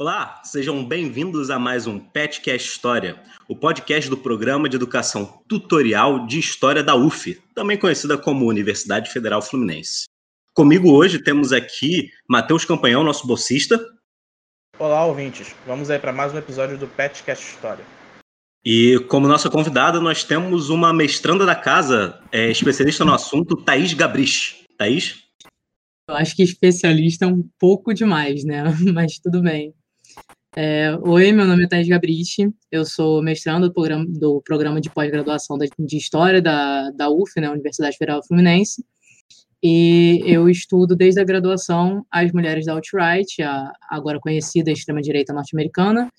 Olá, sejam bem-vindos a mais um Petcast História, o podcast do Programa de Educação Tutorial de História da UF, também conhecida como Universidade Federal Fluminense. Comigo hoje temos aqui Matheus Campanhão, nosso bolsista. Olá, ouvintes. Vamos aí para mais um episódio do Petcast História. E como nossa convidada, nós temos uma mestranda da casa, é, especialista no assunto, Thaís Gabrich. Thaís? Eu acho que especialista é um pouco demais, né? Mas tudo bem. É, Oi, meu nome é Thais Gabrich, eu sou mestrando do programa, do programa de pós-graduação de História da, da UF, né, Universidade Federal Fluminense, e eu estudo desde a graduação as mulheres da alt-right, a agora conhecida extrema-direita norte-americana,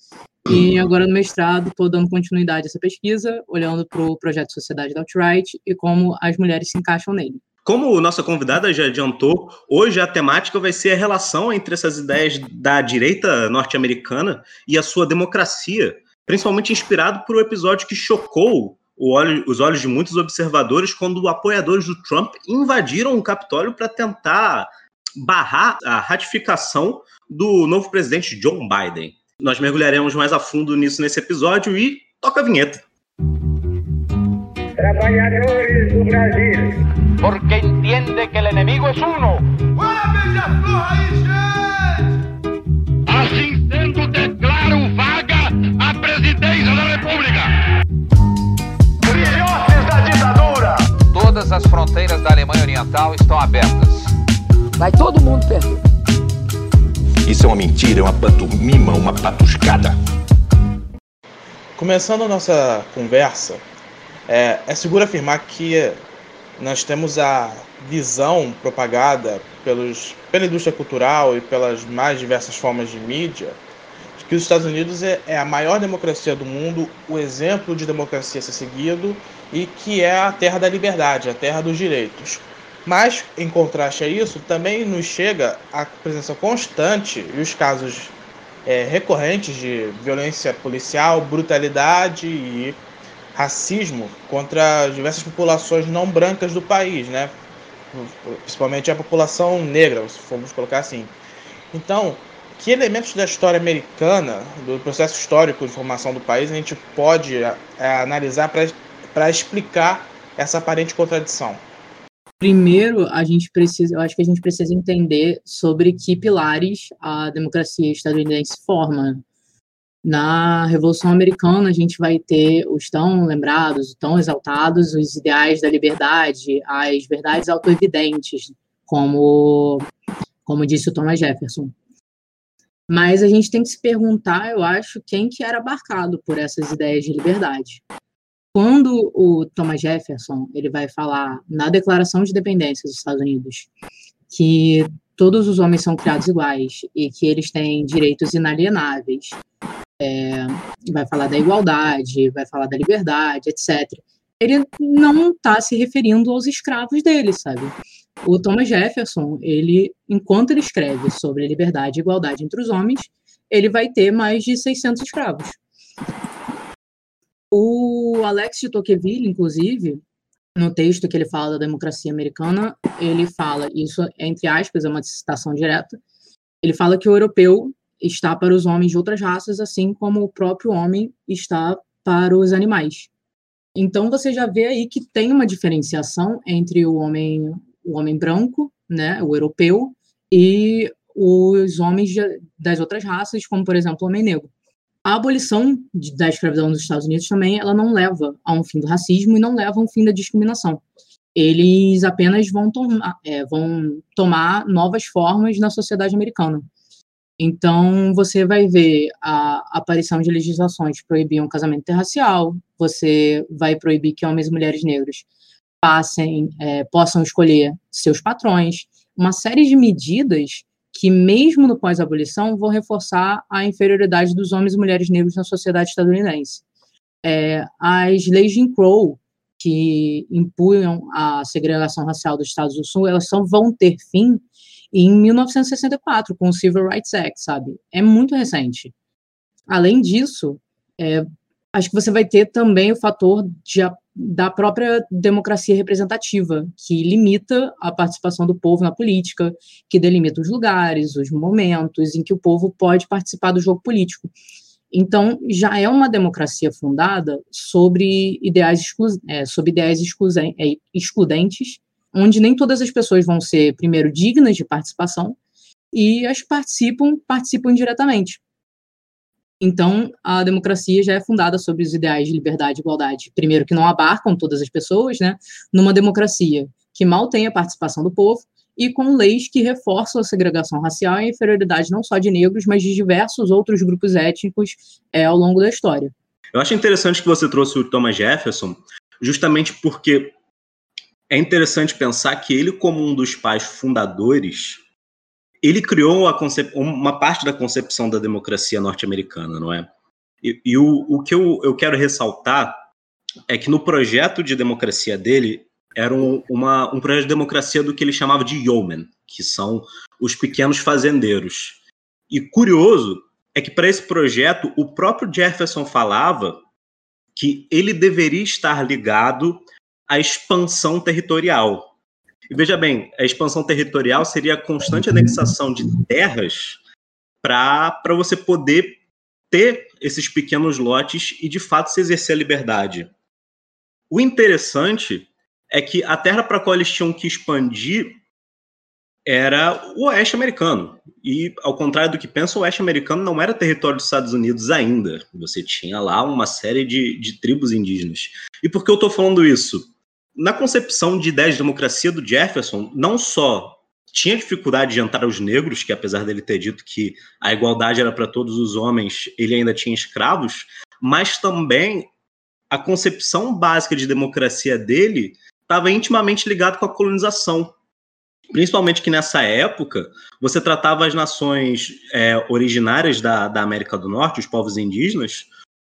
e agora no mestrado estou dando continuidade a essa pesquisa, olhando para o projeto Sociedade da Alt-Right e como as mulheres se encaixam nele. Como nossa convidada já adiantou, hoje a temática vai ser a relação entre essas ideias da direita norte-americana e a sua democracia, principalmente inspirado por um episódio que chocou olho, os olhos de muitos observadores quando apoiadores do Trump invadiram o Capitólio para tentar barrar a ratificação do novo presidente John Biden. Nós mergulharemos mais a fundo nisso nesse episódio e toca a vinheta. Trabalhadores do Brasil porque entiende que el enemigo es uno. Assim sendo, declaro vaga a presidência da República. Filhotes da ditadura. Todas as fronteiras da Alemanha Oriental estão abertas. Vai todo mundo perder. Isso é uma mentira, é uma pantomima, uma patuscada. Começando a nossa conversa, é, é seguro afirmar que nós temos a visão propagada pelos, pela indústria cultural e pelas mais diversas formas de mídia de que os Estados Unidos é, é a maior democracia do mundo, o exemplo de democracia a ser seguido e que é a terra da liberdade, a terra dos direitos. Mas, em contraste a isso, também nos chega a presença constante e os casos é, recorrentes de violência policial, brutalidade e racismo contra diversas populações não brancas do país, né? principalmente a população negra, se formos colocar assim. Então, que elementos da história americana, do processo histórico de formação do país, a gente pode é, analisar para explicar essa aparente contradição? Primeiro, a gente precisa, eu acho que a gente precisa entender sobre que pilares a democracia estadunidense forma. Na Revolução Americana, a gente vai ter os tão lembrados, tão exaltados, os ideais da liberdade, as verdades autoevidentes, como, como disse o Thomas Jefferson. Mas a gente tem que se perguntar, eu acho, quem que era abarcado por essas ideias de liberdade. Quando o Thomas Jefferson ele vai falar na Declaração de Independência dos Estados Unidos que todos os homens são criados iguais e que eles têm direitos inalienáveis é, vai falar da igualdade, vai falar da liberdade, etc. Ele não está se referindo aos escravos dele, sabe? O Thomas Jefferson, ele, enquanto ele escreve sobre liberdade e igualdade entre os homens, ele vai ter mais de 600 escravos. O Alex de Tocqueville, inclusive, no texto que ele fala da democracia americana, ele fala, isso entre aspas, é uma citação direta, ele fala que o europeu está para os homens de outras raças, assim como o próprio homem está para os animais. Então você já vê aí que tem uma diferenciação entre o homem, o homem branco, né, o europeu, e os homens de, das outras raças, como por exemplo o homem negro. A abolição de, da escravidão nos Estados Unidos também, ela não leva a um fim do racismo e não leva a um fim da discriminação. Eles apenas vão, é, vão tomar novas formas na sociedade americana. Então, você vai ver a aparição de legislações que proibiam casamento interracial, você vai proibir que homens e mulheres negros passem, é, possam escolher seus patrões, uma série de medidas que, mesmo no pós-abolição, vão reforçar a inferioridade dos homens e mulheres negros na sociedade estadunidense. É, as leis de Crow, que impunham a segregação racial dos Estados do Sul, elas só vão ter fim em 1964, com o Civil Rights Act, sabe? É muito recente. Além disso, é, acho que você vai ter também o fator de da própria democracia representativa, que limita a participação do povo na política, que delimita os lugares, os momentos em que o povo pode participar do jogo político. Então, já é uma democracia fundada sobre ideais, exclu é, sobre ideias é, excludentes, onde nem todas as pessoas vão ser, primeiro, dignas de participação, e as que participam, participam diretamente. Então, a democracia já é fundada sobre os ideais de liberdade e igualdade. Primeiro, que não abarcam todas as pessoas, né? Numa democracia que mal tem a participação do povo e com leis que reforçam a segregação racial e a inferioridade não só de negros, mas de diversos outros grupos étnicos é, ao longo da história. Eu acho interessante que você trouxe o Thomas Jefferson, justamente porque é interessante pensar que ele, como um dos pais fundadores ele criou uma parte da concepção da democracia norte-americana, não é? E, e o, o, que eu, eu, quero ressaltar é que no projeto de democracia dele era um, uma, um projeto de democracia do que ele chamava de yeomen, que são os pequenos fazendeiros. E curioso é que para esse projeto o próprio Jefferson falava que ele deveria estar ligado à expansão territorial, e veja bem, a expansão territorial seria a constante anexação de terras para você poder ter esses pequenos lotes e de fato se exercer a liberdade. O interessante é que a terra para a qual eles tinham que expandir era o oeste americano. E, ao contrário do que pensa, o oeste americano não era território dos Estados Unidos ainda. Você tinha lá uma série de, de tribos indígenas. E por que eu estou falando isso? Na concepção de ideias de democracia do Jefferson, não só tinha dificuldade de entrar os negros, que apesar dele ter dito que a igualdade era para todos os homens, ele ainda tinha escravos, mas também a concepção básica de democracia dele estava intimamente ligada com a colonização. Principalmente que nessa época você tratava as nações é, originárias da, da América do Norte, os povos indígenas,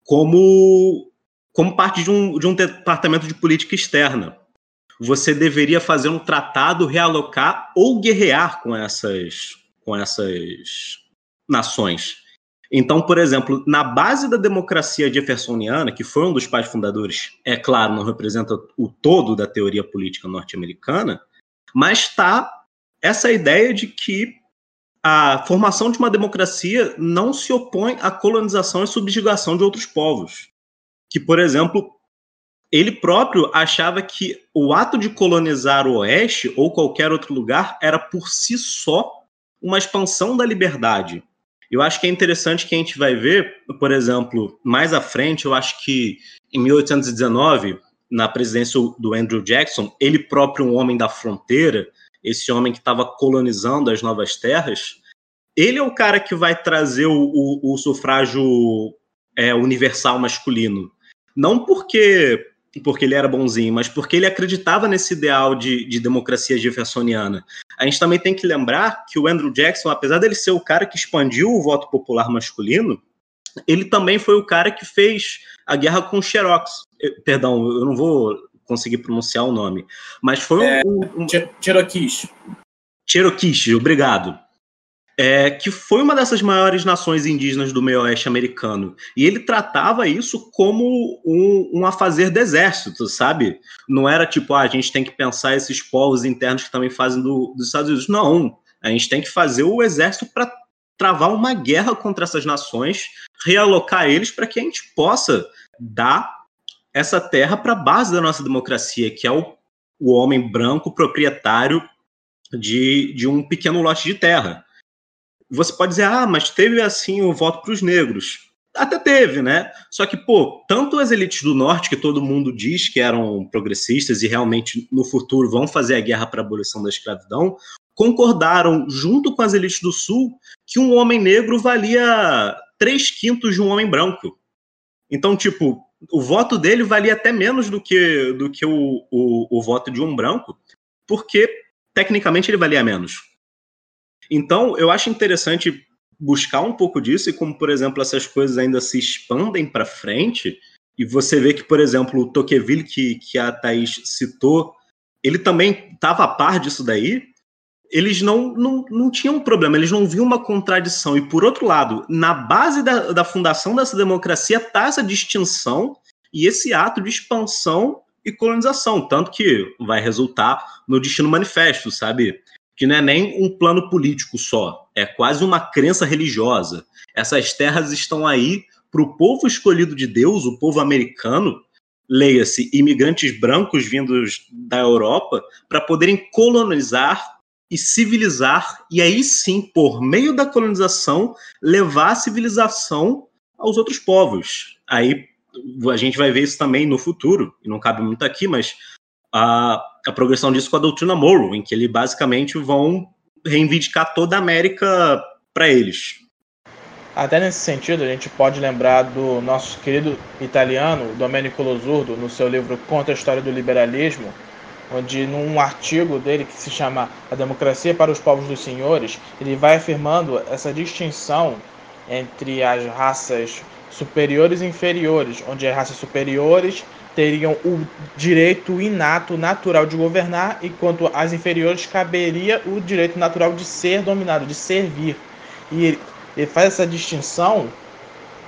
como como parte de um, de um departamento de política externa. Você deveria fazer um tratado, realocar ou guerrear com essas, com essas nações. Então, por exemplo, na base da democracia jeffersoniana, que foi um dos pais fundadores, é claro, não representa o todo da teoria política norte-americana, mas está essa ideia de que a formação de uma democracia não se opõe à colonização e subjugação de outros povos que, por exemplo, ele próprio achava que o ato de colonizar o Oeste ou qualquer outro lugar era por si só uma expansão da liberdade. Eu acho que é interessante que a gente vai ver, por exemplo, mais à frente, eu acho que em 1819, na presidência do Andrew Jackson, ele próprio, um homem da fronteira, esse homem que estava colonizando as novas terras, ele é o cara que vai trazer o, o, o sufrágio é, universal masculino. Não porque porque ele era bonzinho, mas porque ele acreditava nesse ideal de, de democracia jeffersoniana. A gente também tem que lembrar que o Andrew Jackson, apesar dele ser o cara que expandiu o voto popular masculino, ele também foi o cara que fez a guerra com os Xerox. Perdão, eu não vou conseguir pronunciar o nome, mas foi é, um, um... Cherokees. Cherokees, obrigado é, que foi uma dessas maiores nações indígenas do meio oeste americano. E ele tratava isso como um, um afazer do exército, sabe? Não era tipo, ah, a gente tem que pensar esses povos internos que também fazem do, dos Estados Unidos. Não, a gente tem que fazer o exército para travar uma guerra contra essas nações, realocar eles para que a gente possa dar essa terra para a base da nossa democracia, que é o, o homem branco proprietário de, de um pequeno lote de terra você pode dizer, ah, mas teve assim o voto para os negros. Até teve, né? Só que, pô, tanto as elites do norte, que todo mundo diz que eram progressistas e realmente no futuro vão fazer a guerra para a abolição da escravidão, concordaram, junto com as elites do sul, que um homem negro valia três quintos de um homem branco. Então, tipo, o voto dele valia até menos do que, do que o, o, o voto de um branco, porque tecnicamente ele valia menos. Então, eu acho interessante buscar um pouco disso e como, por exemplo, essas coisas ainda se expandem para frente e você vê que, por exemplo, o Tocqueville, que, que a Thaís citou, ele também estava a par disso daí, eles não, não, não tinham um problema, eles não viam uma contradição. E, por outro lado, na base da, da fundação dessa democracia está essa distinção e esse ato de expansão e colonização, tanto que vai resultar no Destino Manifesto, sabe? Que não é nem um plano político só, é quase uma crença religiosa. Essas terras estão aí para o povo escolhido de Deus, o povo americano, leia-se, imigrantes brancos vindos da Europa, para poderem colonizar e civilizar, e aí sim, por meio da colonização, levar a civilização aos outros povos. Aí a gente vai ver isso também no futuro, e não cabe muito aqui, mas a, a progressão disso com a doutrina Monroe, em que eles basicamente vão reivindicar toda a América para eles. Até nesse sentido, a gente pode lembrar do nosso querido italiano Domenico Losurdo, no seu livro Contra a História do Liberalismo, onde num artigo dele que se chama A Democracia para os Povos dos Senhores, ele vai afirmando essa distinção entre as raças superiores e inferiores, onde as raças superiores teriam o direito inato, natural de governar, enquanto as inferiores caberia o direito natural de ser dominado, de servir. E ele faz essa distinção,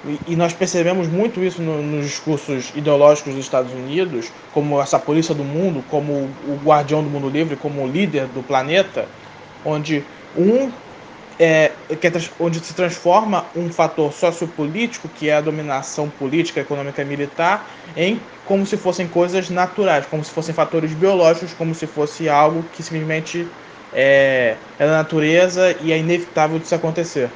e, e nós percebemos muito isso no, nos discursos ideológicos dos Estados Unidos, como essa polícia do mundo, como o guardião do mundo livre, como o líder do planeta, onde um é, que é, onde se transforma um fator sociopolítico, que é a dominação política, econômica e militar, em como se fossem coisas naturais, como se fossem fatores biológicos, como se fosse algo que simplesmente é, é da natureza e é inevitável se acontecer.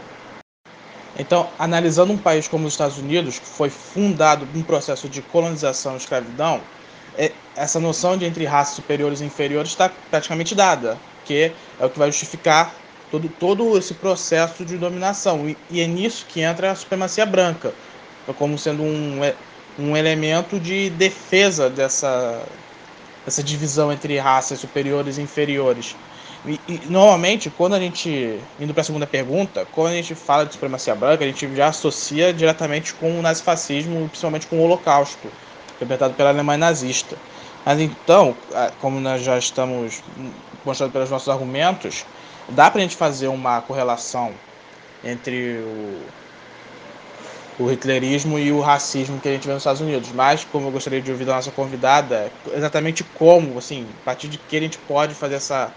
Então, analisando um país como os Estados Unidos, que foi fundado num processo de colonização e escravidão, é, essa noção de entre raças superiores e inferiores está praticamente dada, que é o que vai justificar todo, todo esse processo de dominação. E, e é nisso que entra a supremacia branca, como sendo um, é, um elemento de defesa dessa, dessa divisão entre raças superiores e inferiores. E, e, normalmente, quando a gente, indo para a segunda pergunta, quando a gente fala de supremacia branca, a gente já associa diretamente com o nazifascismo, principalmente com o Holocausto, perpetrado pela Alemanha nazista. Mas então, como nós já estamos mostrando pelos nossos argumentos, dá para a gente fazer uma correlação entre o, o hitlerismo e o racismo que a gente vê nos Estados Unidos. Mas, como eu gostaria de ouvir da nossa convidada, exatamente como, assim, a partir de que a gente pode fazer essa,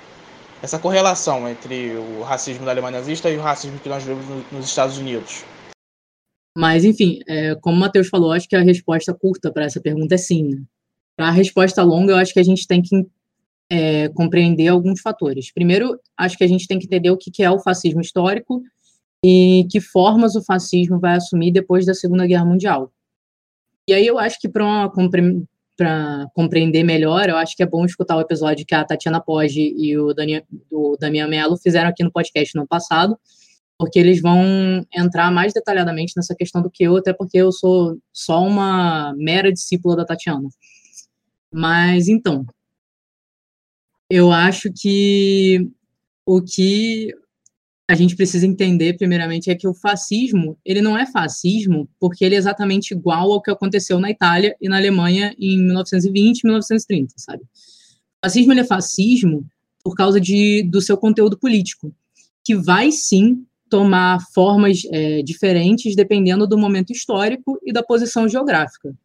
essa correlação entre o racismo da Alemanha nazista e o racismo que nós vemos nos Estados Unidos. Mas, enfim, é, como o Matheus falou, acho que a resposta curta para essa pergunta é sim. Né? Para a resposta longa, eu acho que a gente tem que é, compreender alguns fatores. Primeiro, acho que a gente tem que entender o que é o fascismo histórico e que formas o fascismo vai assumir depois da Segunda Guerra Mundial. E aí eu acho que para para compreender melhor, eu acho que é bom escutar o episódio que a Tatiana Poggi e o, Dani, o Damian Mello fizeram aqui no podcast no passado, porque eles vão entrar mais detalhadamente nessa questão do que eu, até porque eu sou só uma mera discípula da Tatiana. Mas então, eu acho que o que a gente precisa entender primeiramente é que o fascismo, ele não é fascismo porque ele é exatamente igual ao que aconteceu na Itália e na Alemanha em 1920 1930, sabe? O fascismo ele é fascismo por causa de, do seu conteúdo político, que vai sim tomar formas é, diferentes dependendo do momento histórico e da posição geográfica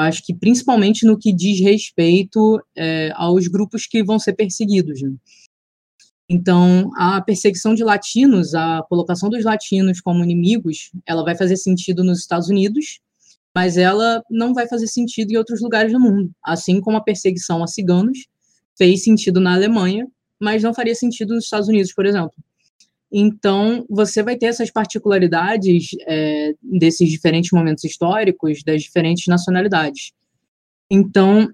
acho que principalmente no que diz respeito é, aos grupos que vão ser perseguidos. Né? Então, a perseguição de latinos, a colocação dos latinos como inimigos, ela vai fazer sentido nos Estados Unidos, mas ela não vai fazer sentido em outros lugares do mundo. Assim como a perseguição a ciganos fez sentido na Alemanha, mas não faria sentido nos Estados Unidos, por exemplo. Então, você vai ter essas particularidades é, desses diferentes momentos históricos, das diferentes nacionalidades. Então,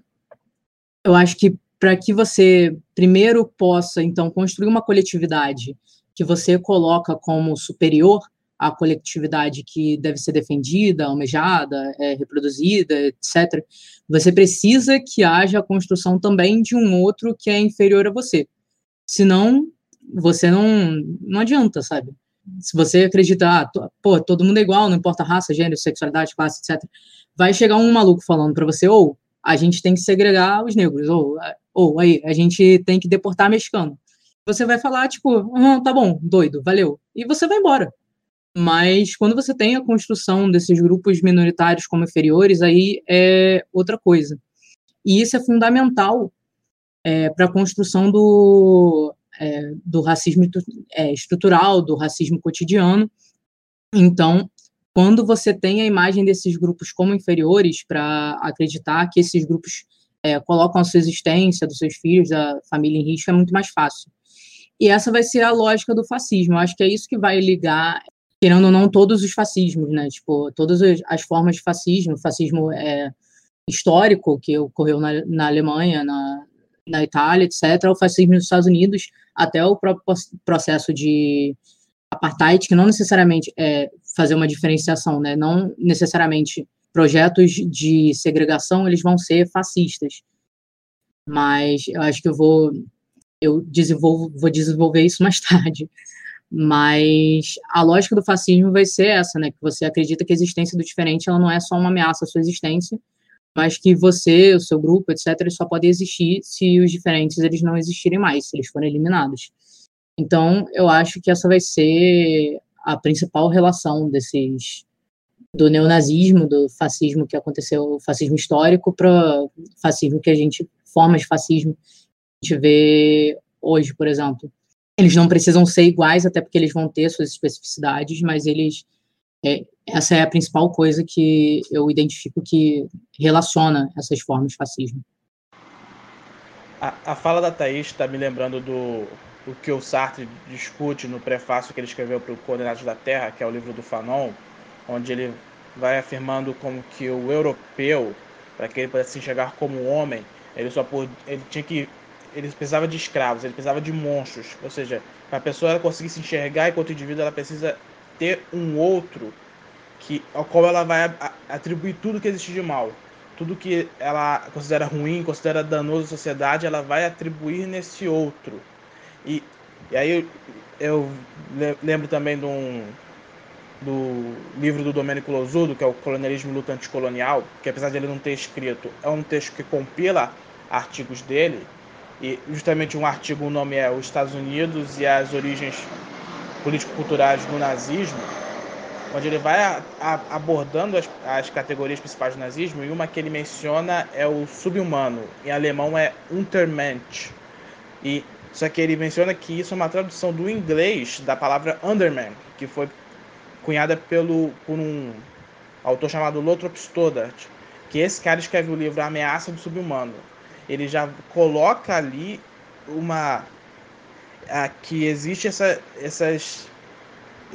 eu acho que para que você primeiro possa, então, construir uma coletividade que você coloca como superior à coletividade que deve ser defendida, almejada, é, reproduzida, etc., você precisa que haja a construção também de um outro que é inferior a você. Senão, você não, não adianta, sabe? Se você acredita, ah, pô, todo mundo é igual, não importa raça, gênero, sexualidade, classe, etc. Vai chegar um maluco falando para você, ou a gente tem que segregar os negros, ou, ou aí, a gente tem que deportar mexicano. Você vai falar, tipo, uhum, tá bom, doido, valeu. E você vai embora. Mas quando você tem a construção desses grupos minoritários como inferiores, aí é outra coisa. E isso é fundamental é, para a construção do, é, do racismo é, estrutural, do racismo cotidiano. Então, quando você tem a imagem desses grupos como inferiores, para acreditar que esses grupos é, colocam a sua existência, dos seus filhos, da família em risco, é muito mais fácil. E essa vai ser a lógica do fascismo. Eu acho que é isso que vai ligar querendo ou não, todos os fascismos, né? Tipo, todas as formas de fascismo, fascismo é, histórico que ocorreu na, na Alemanha, na, na Itália, etc., o fascismo nos Estados Unidos, até o próprio processo de apartheid, que não necessariamente é fazer uma diferenciação, né? Não necessariamente projetos de segregação eles vão ser fascistas, mas eu acho que eu vou eu desenvolvo, vou desenvolver isso mais tarde. Mas a lógica do fascismo vai ser essa, né? Que você acredita que a existência do diferente ela não é só uma ameaça à sua existência, mas que você, o seu grupo, etc., só podem existir se os diferentes eles não existirem mais, se eles forem eliminados. Então, eu acho que essa vai ser a principal relação desses do neonazismo, do fascismo que aconteceu, fascismo histórico, para fascismo que a gente formas de fascismo a gente vê hoje, por exemplo. Eles não precisam ser iguais, até porque eles vão ter suas especificidades, mas eles. É, essa é a principal coisa que eu identifico que relaciona essas formas de fascismo. A, a fala da Thaís está me lembrando do o que o Sartre discute no prefácio que ele escreveu para o Coordenados da Terra, que é o livro do Fanon, onde ele vai afirmando como que o europeu, para que ele pudesse se enxergar como homem, ele só ele tinha que ele precisava de escravos, ele precisava de monstros. Ou seja, para a pessoa conseguir se enxergar enquanto indivíduo, ela precisa ter um outro que ao qual ela vai atribuir tudo que existe de mal. Tudo que ela considera ruim, considera danoso à sociedade, ela vai atribuir nesse outro. E, e aí eu, eu lembro também de um, do livro do Domênico Losudo, que é o Colonialismo e Luta Anticolonial, que apesar de ele não ter escrito, é um texto que compila artigos dele, e justamente um artigo, o nome é Os Estados Unidos e as Origens Político-Culturais do Nazismo, onde ele vai a, a, abordando as, as, categorias principais do nazismo, e uma que ele menciona é o subhumano, em alemão é Untermensch. E, só que ele menciona que isso é uma tradução do inglês da palavra Underman, que foi cunhada pelo, por um autor chamado Lothrop Stoddart, que esse cara escreve o livro A Ameaça do Subhumano ele já coloca ali uma a, que existe essa, essas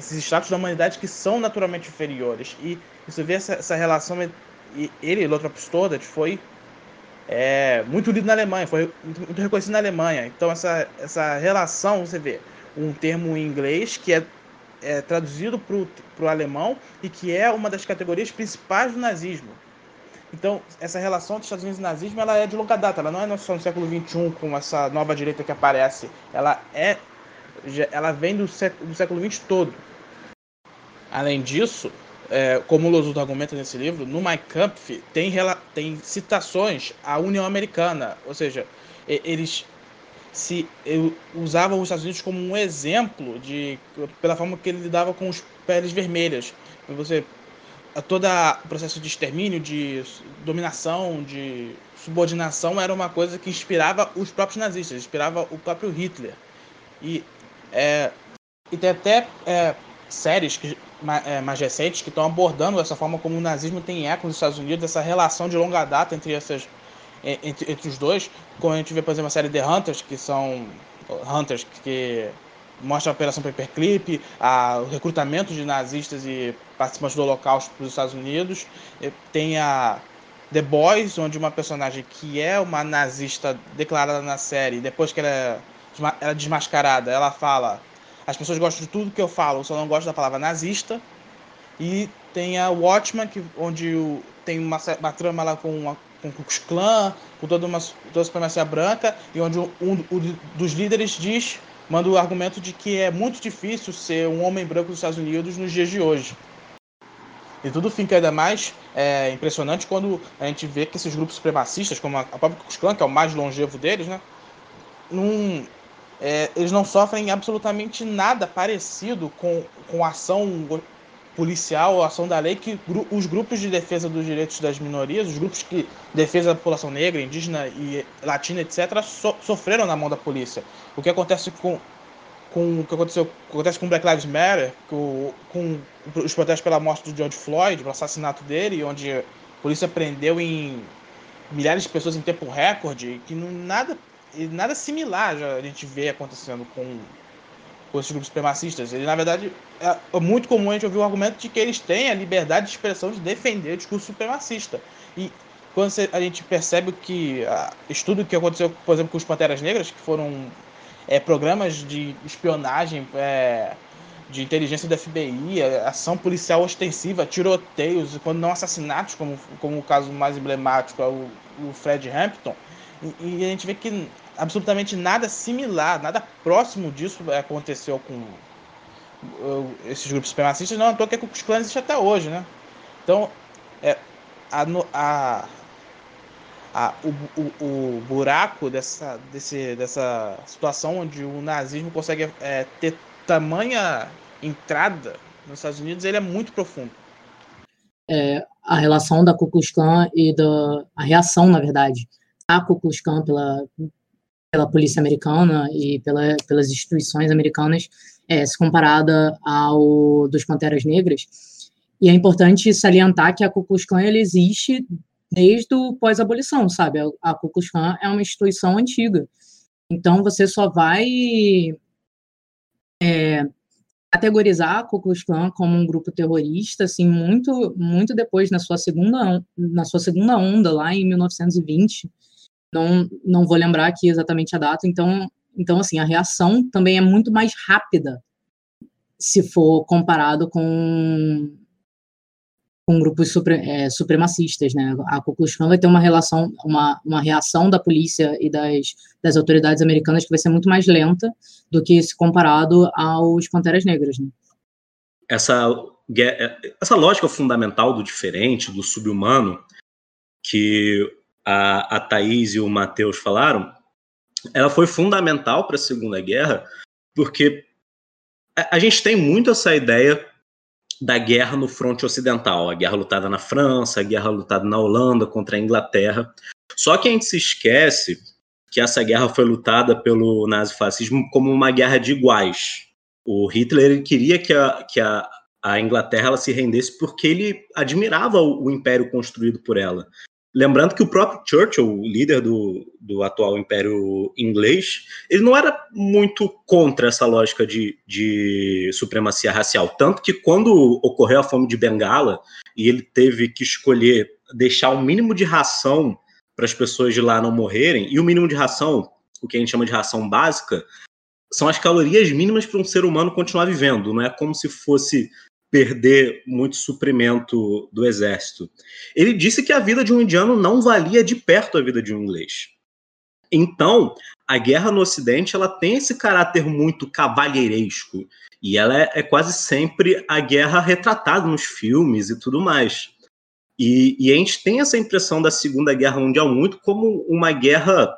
esses status da humanidade que são naturalmente inferiores. E você vê essa, essa relação e ele Lothrop Stoddard foi é, muito lido na Alemanha foi muito, muito reconhecido na Alemanha. Então essa essa relação você vê um termo em inglês que é, é traduzido para o alemão e que é uma das categorias principais do nazismo. Então, essa relação dos Estados Unidos e nazismo ela é de longa data, ela não é só no século XXI com essa nova direita que aparece, ela é ela vem do século, do século XX todo. Além disso, é, como o Losudo argumenta nesse livro, no Mein Kampf tem, tem citações à União Americana, ou seja, eles se usavam os Estados Unidos como um exemplo de pela forma que ele lidava com os peles vermelhas. Você todo o processo de extermínio, de dominação, de subordinação era uma coisa que inspirava os próprios nazistas, inspirava o próprio Hitler. E, é, e tem até é, séries que, mais recentes que estão abordando essa forma como o nazismo tem eco nos Estados Unidos, essa relação de longa data entre essas é, entre, entre os dois. Como a gente vê, por exemplo, a série The Hunters, que são Hunters que mostra a Operação Paperclip, a, o recrutamento de nazistas e participantes do Holocausto para os Estados Unidos. Tem a The Boys, onde uma personagem que é uma nazista declarada na série, depois que ela é, ela é desmascarada, ela fala: as pessoas gostam de tudo que eu falo, só não gostam da palavra nazista. E tem a Watchman, que, onde o, tem uma, uma trama lá com, uma, com o Ku Klux com toda uma toda a supremacia branca, e onde um, um dos líderes diz manda o argumento de que é muito difícil ser um homem branco dos Estados Unidos nos dias de hoje. E tudo fica ainda mais é, impressionante quando a gente vê que esses grupos supremacistas, como a própria Ku Klux Klan, que é o mais longevo deles, né, num, é, eles não sofrem absolutamente nada parecido com, com ação policial, ação da lei que os grupos de defesa dos direitos das minorias, os grupos que defesa da população negra, indígena e latina, etc., so, sofreram na mão da polícia. O que acontece com com o que aconteceu acontece com Black Lives Matter, com, com os protestos pela morte do George Floyd, pelo assassinato dele, onde a polícia prendeu em milhares de pessoas em tempo recorde, que nada nada similar já a gente vê acontecendo com, com esses grupos supremacistas. Ele, na verdade, é, é muito comum a gente ouvir o argumento de que eles têm a liberdade de expressão de defender o discurso supremacista. E quando a gente percebe que a, estudo que aconteceu, por exemplo, com os Panteras Negras, que foram é, programas de espionagem é, de inteligência da FBI, ação policial ostensiva, tiroteios, quando não assassinatos, como, como o caso mais emblemático é o, o Fred Hampton, e, a gente vê que absolutamente nada similar, nada próximo disso aconteceu com uh, esses grupos supremacistas, não é à que os clãs existe até hoje, né? Então, é, a, a, a, o, o, o, buraco dessa, desse, dessa situação onde o nazismo consegue é, ter tamanha entrada nos Estados Unidos, ele é muito profundo. É, a relação da Ku Klux Klan e da a reação, na verdade, a Ku Klux Klan pela, pela polícia americana e pela, pelas instituições americanas é, se comparada ao dos Panteras Negras. E é importante salientar que a Ku Klux Klan existe desde o pós-abolição, sabe? A, Ku Klux Klan é uma instituição antiga. Então, você só vai é, categorizar a Ku Klux Klan como um grupo terrorista, assim, muito, muito depois, na sua segunda, na sua segunda onda, lá em 1920, não, não vou lembrar aqui exatamente a data, então, então, assim, a reação também é muito mais rápida se for comparado com, com grupos é, supremacistas, né? A Ku Klux Klan vai ter uma relação, uma, uma reação da polícia e das, das autoridades americanas que vai ser muito mais lenta do que se comparado aos Panteras Negras, né? Essa, essa lógica fundamental do diferente, do subhumano, que a, a Thaís e o Matheus falaram, ela foi fundamental para a Segunda Guerra, porque a, a, gente tem muito essa ideia da guerra no fronte ocidental, a guerra lutada na França, a guerra lutada na Holanda contra a Inglaterra. Só que a gente se esquece que essa guerra foi lutada pelo nazifascismo como uma guerra de iguais. O Hitler queria que a, que a, a Inglaterra se rendesse porque ele admirava o, o império construído por ela. Lembrando que o próprio Churchill, o líder do, do atual Império Inglês, ele não era muito contra essa lógica de, de supremacia racial. Tanto que quando ocorreu a fome de Bengala e ele teve que escolher deixar o mínimo de ração para as pessoas de lá não morrerem, e o mínimo de ração, o que a gente chama de ração básica, são as calorias mínimas para um ser humano continuar vivendo. Não é como se fosse perder muito suprimento do exército. Ele disse que a vida de um indiano não valia de perto a vida de um inglês. Então, a guerra no Ocidente ela tem esse caráter muito cavalheiresco e ela é, é quase sempre a guerra retratada nos filmes e tudo mais. E, e, a gente tem essa impressão da Segunda Guerra Mundial muito como uma guerra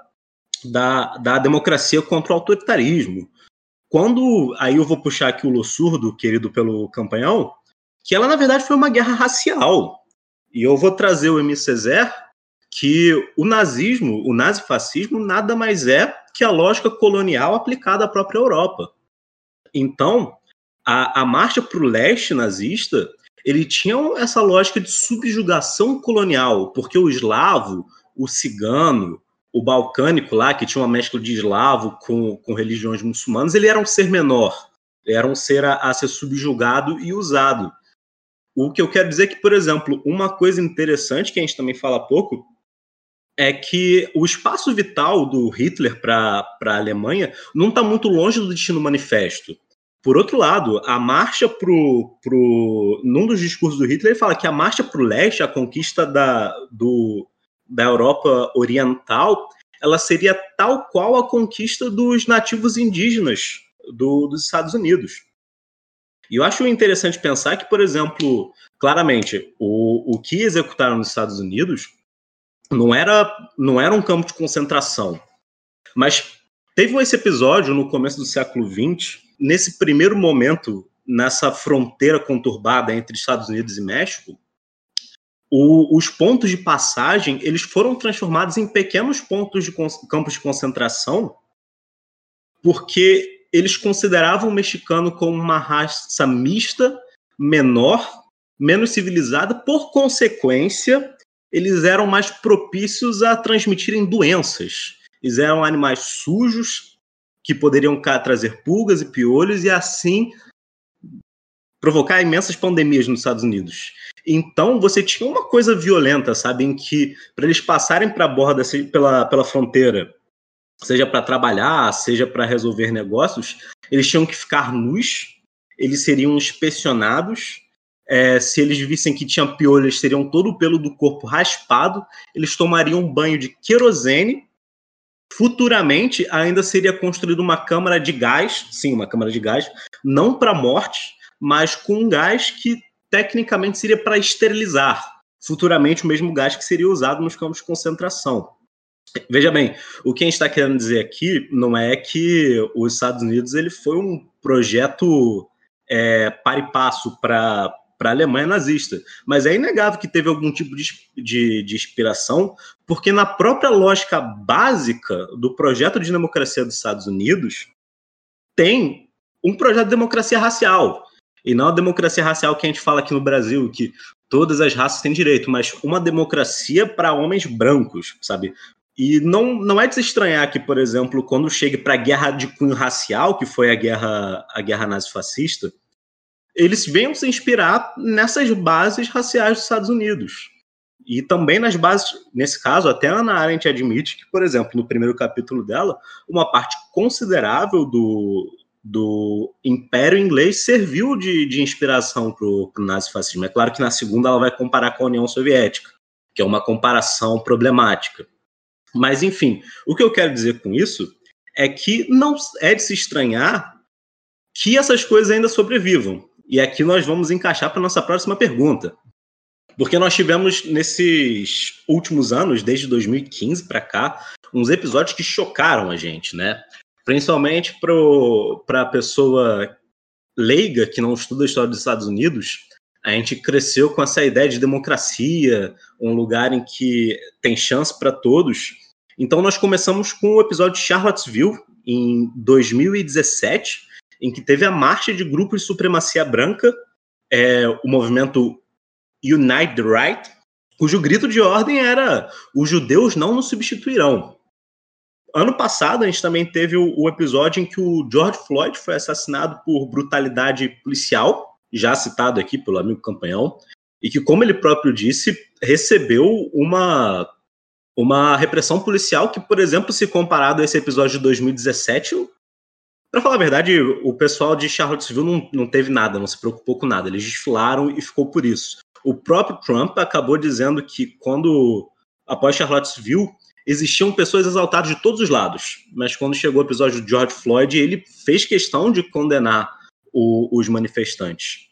da, da democracia contra o autoritarismo, quando aí eu vou puxar aqui o Lossurdo, querido pelo campanhão, que ela na verdade foi uma guerra racial. E eu vou trazer o M. Césaire, que o nazismo, o nazifascismo, nada mais é que a lógica colonial aplicada à própria Europa. Então, a, a marcha para o leste nazista, ele tinha essa lógica de subjugação colonial, porque o eslavo, o cigano, o balcânico lá, que tinha uma mescla de eslavo com, com religiões muçulmanas, ele era um ser menor, era um ser a, a ser subjugado e usado. O que eu quero dizer é que, por exemplo, uma coisa interessante que a gente também fala pouco é que o espaço vital do Hitler para a Alemanha não está muito longe do destino manifesto. Por outro lado, a marcha pro, pro. Num dos discursos do Hitler, ele fala que a marcha para o leste, a conquista da, do, da Europa Oriental, ela seria tal qual a conquista dos nativos indígenas do, dos Estados Unidos. E eu acho interessante pensar que, por exemplo, claramente, o, o que executaram nos Estados Unidos não era, não era um campo de concentração. Mas Teve esse episódio no começo do século XX, nesse primeiro momento, nessa fronteira conturbada entre Estados Unidos e México, o, os pontos de passagem eles foram transformados em pequenos pontos de campos de concentração, porque eles consideravam o mexicano como uma raça mista, menor, menos civilizada, por consequência, eles eram mais propícios a transmitirem doenças. Eles eram animais sujos que poderiam trazer pulgas e piolhos e assim provocar imensas pandemias nos Estados Unidos. Então você tinha uma coisa violenta, sabe, em que para eles passarem para a borda pela, pela fronteira, seja para trabalhar, seja para resolver negócios, eles tinham que ficar nus, eles seriam inspecionados. É, se eles vissem que tinha piolho, eles teriam todo o pelo do corpo raspado, eles tomariam um banho de querosene. Futuramente, ainda seria construída uma câmara de gás, sim, uma câmara de gás, não para morte, mas com um gás que tecnicamente seria para esterilizar. Futuramente, o mesmo gás que seria usado nos campos de concentração. Veja bem, o que a gente está querendo dizer aqui não é que os Estados Unidos ele foi um projeto é, para e passo para a Alemanha nazista, mas é inegável que teve algum tipo de, de, de, inspiração, porque na própria lógica básica do projeto de democracia dos Estados Unidos tem um projeto de democracia racial, e não a democracia racial que a gente fala aqui no Brasil, que todas as raças têm direito, mas uma democracia para homens brancos, sabe? E não, não é de se estranhar que, por exemplo, quando chegue para a guerra de cunho racial, que foi a guerra, a guerra nazi-fascista, eles venham se inspirar nessas bases raciais dos Estados Unidos. E também nas bases, nesse caso, até a Ana Arendt admite que, por exemplo, no primeiro capítulo dela, uma parte considerável do, do Império Inglês serviu de, de inspiração para o nazifascismo. É claro que na segunda ela vai comparar com a União Soviética, que é uma comparação problemática. Mas, enfim, o que eu quero dizer com isso é que não é de se estranhar que essas coisas ainda sobrevivam. E aqui nós vamos encaixar para nossa próxima pergunta. Porque nós tivemos nesses últimos anos, desde 2015 para cá, uns episódios que chocaram a gente, né? Principalmente para a pessoa leiga que não estuda a história dos Estados Unidos, a gente cresceu com essa ideia de democracia, um lugar em que tem chance para todos. Então nós começamos com o episódio de Charlottesville em 2017, em que teve a marcha de grupos de supremacia branca, é, o movimento Unite the Right, cujo grito de ordem era: os judeus não nos substituirão. Ano passado, a gente também teve o, o episódio em que o George Floyd foi assassinado por brutalidade policial, já citado aqui pelo amigo Campanhão, e que, como ele próprio disse, recebeu uma, uma repressão policial que, por exemplo, se comparado a esse episódio de 2017, para falar a verdade, o pessoal de Charlottesville não, não teve nada, não se preocupou com nada, eles desfilaram e ficou por isso. O próprio Trump acabou dizendo que quando, após Charlottesville, existiam pessoas exaltadas de todos os lados, mas quando chegou o episódio de George Floyd, ele fez questão de condenar o, os manifestantes.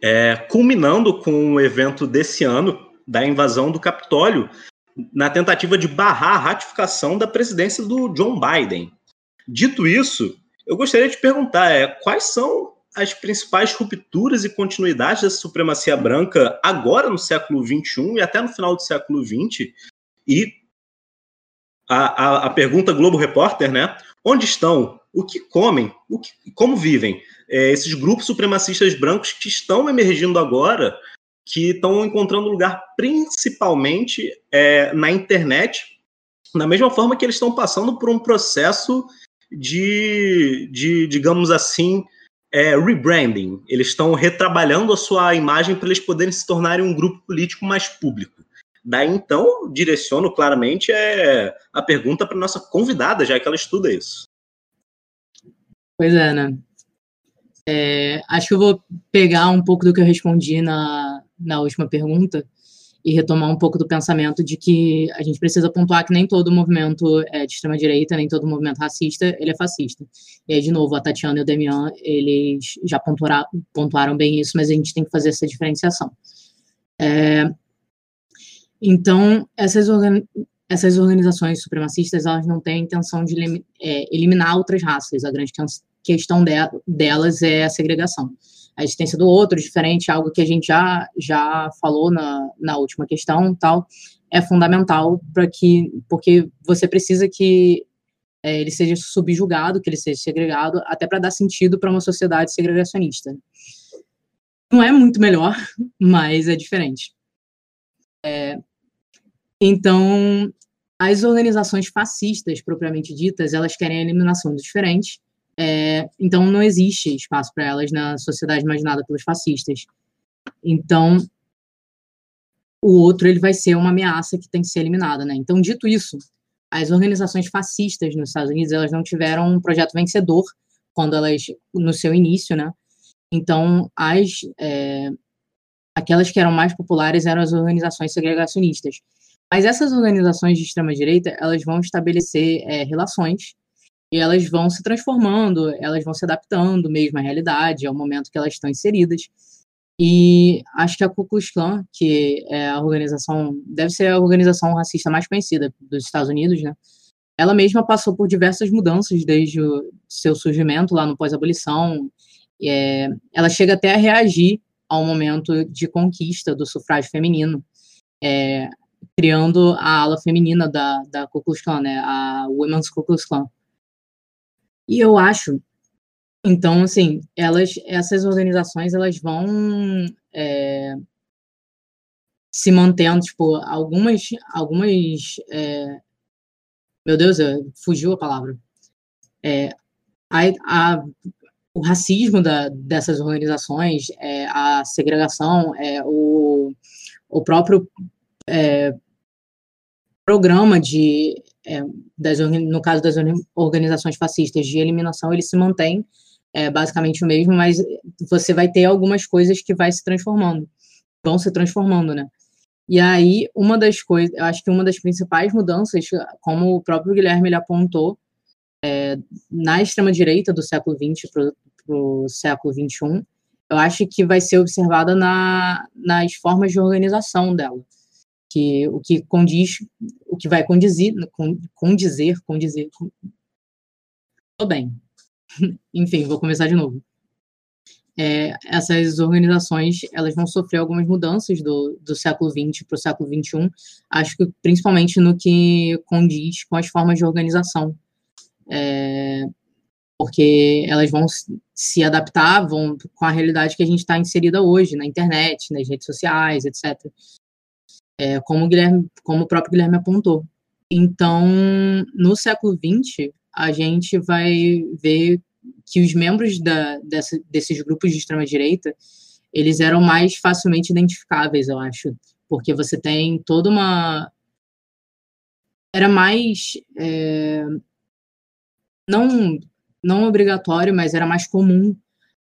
É, culminando com o evento desse ano da invasão do Capitólio, na tentativa de barrar a ratificação da presidência do John Biden. Dito isso, eu gostaria de perguntar é, quais são as principais rupturas e continuidades da supremacia branca agora no século XXI e até no final do século XX? E a, a, a pergunta Globo Repórter, né? Onde estão? O que comem? O que, como vivem? É, esses grupos supremacistas brancos que estão emergindo agora, que estão encontrando lugar principalmente é, na internet, da mesma forma que eles estão passando por um processo de, de digamos assim, é, rebranding. Eles estão retrabalhando a sua imagem para eles poderem se tornarem um grupo político mais público. Daí então, direciono claramente é, a pergunta para nossa convidada, já que ela estuda isso. Pois é, né? É, acho que eu vou pegar um pouco do que eu respondi na, na última pergunta e retomar um pouco do pensamento de que a gente precisa pontuar que nem todo movimento é de extrema-direita, nem todo movimento racista, ele é fascista. E aí, de novo, a Tatiana e o Demian, eles já pontuaram, pontuaram bem isso, mas a gente tem que fazer essa diferenciação. É, então, essas essas organizações supremacistas elas não têm a intenção de é, eliminar outras raças. A grande questão de, delas é a segregação. A existência do outro, diferente, algo que a gente já, já falou na, na última questão, tal, é fundamental para que, porque você precisa que é, ele seja subjugado, que ele seja segregado, até para dar sentido para uma sociedade segregacionista. Não é muito melhor, mas é diferente. É, então, as organizações fascistas, propriamente ditas, elas querem a eliminação dos diferentes, é, então não existe espaço para elas na sociedade imaginada pelos fascistas. Então, o outro ele vai ser uma ameaça que tem que ser eliminada, né? Então, dito isso, as organizações fascistas nos Estados Unidos, elas não tiveram um projeto vencedor quando elas, no seu início, né? Então, as, é, aquelas que eram mais populares eram as organizações segregacionistas. Mas essas organizações de extrema-direita, elas vão estabelecer é, relações e elas vão se transformando, elas vão se adaptando mesmo à realidade, ao momento que elas estão inseridas. E acho que a Ku Klux Klan, que é a organização, deve ser a organização racista mais conhecida dos Estados Unidos, né? Ela mesma passou por diversas mudanças desde o seu surgimento lá no pós-abolição. É, ela chega até a reagir ao momento de conquista do sufrágio feminino, é, criando a ala feminina da, da Ku Klux Klan, né? A Women's Ku Klux Klan. E eu acho então, assim, elas, essas organizações, elas vão é, se mantendo, tipo, algumas, algumas, é, meu Deus, fugiu a palavra. É, a, a, o racismo da, dessas organizações, é, a segregação, é, o, o próprio é, programa de, é, das, no caso das organizações fascistas de eliminação, ele se mantém é basicamente o mesmo, mas você vai ter algumas coisas que vai se transformando, vão se transformando, né? E aí, uma das coisas, eu acho que uma das principais mudanças, como o próprio Guilherme ele apontou, é, na extrema-direita do século XX para o século XXI, eu acho que vai ser observada na, nas formas de organização dela. Que o que condiz, o que vai condizer, condizer, condizer. Tudo bem, enfim, vou começar de novo. É, essas organizações elas vão sofrer algumas mudanças do, do século XX para o século XXI, acho que principalmente no que condiz com as formas de organização, é, porque elas vão se adaptar vão, com a realidade que a gente está inserida hoje, na internet, nas redes sociais, etc. É, como, o Guilherme, como o próprio Guilherme apontou. Então, no século XX, a gente vai ver que os membros da, dessa, desses grupos de extrema-direita, eles eram mais facilmente identificáveis, eu acho, porque você tem toda uma... Era mais... É... Não, não obrigatório, mas era mais comum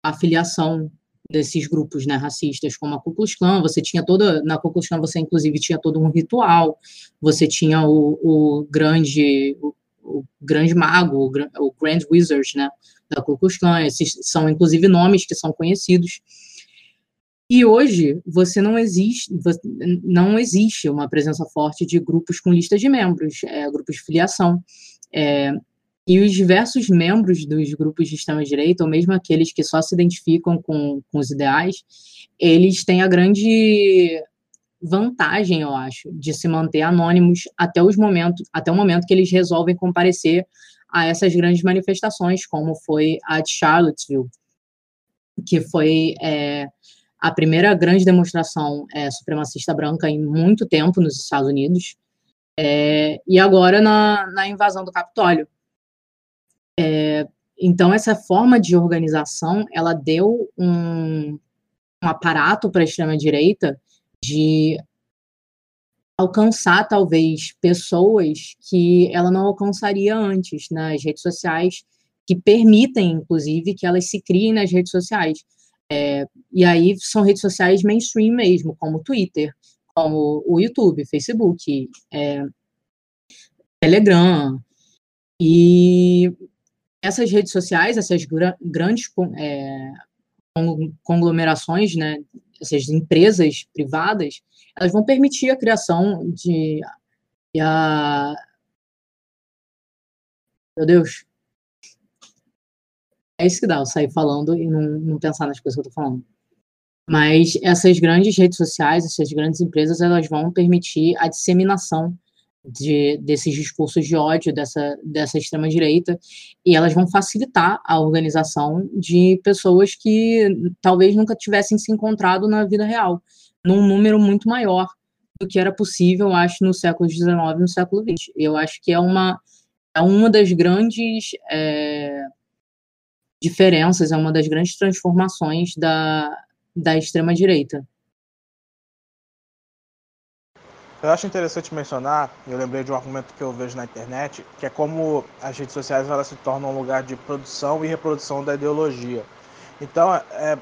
a filiação desses grupos né, racistas, como a Ku Klux Klan, você tinha toda, na Ku Klux Klan você inclusive tinha todo um ritual, você tinha o, o grande, o, o grande mago, o, Grand Wizard, né, da Ku Klux Klan, esses são inclusive nomes que são conhecidos. E hoje você não existe, não existe uma presença forte de grupos com listas de membros, é, grupos de filiação. É, e os diversos membros dos grupos de extrema-direita, ou mesmo aqueles que só se identificam com, com os ideais, eles têm a grande vantagem, eu acho, de se manter anônimos até os momentos, até o momento que eles resolvem comparecer a essas grandes manifestações, como foi a de Charlottesville, que foi é, a primeira grande demonstração é, supremacista branca em muito tempo nos Estados Unidos, é, e agora na, na, invasão do Capitólio. É, então, essa forma de organização, ela deu um, um aparato para a extrema-direita de alcançar, talvez, pessoas que ela não alcançaria antes nas redes sociais, que permitem, inclusive, que elas se criem nas redes sociais. É, e aí são redes sociais mainstream mesmo, como Twitter, como o YouTube, Facebook, é, Telegram. E essas redes sociais, essas grandes é, conglomerações, né, essas empresas privadas, elas vão permitir a criação de a. Meu Deus. É isso que dá, eu sair falando e não, não pensar nas coisas que eu tô falando. Mas essas grandes redes sociais, essas grandes empresas, elas vão permitir a disseminação de, desses discursos de ódio dessa, dessa extrema-direita e elas vão facilitar a organização de pessoas que talvez nunca tivessem se encontrado na vida real, num número muito maior do que era possível, acho, no século XIX no século XX. Eu acho que é uma, é uma das grandes é, diferenças, é uma das grandes transformações da, da extrema-direita. Eu acho interessante mencionar, eu lembrei de um argumento que eu vejo na internet, que é como as redes sociais elas se tornam um lugar de produção e reprodução da ideologia. Então, é,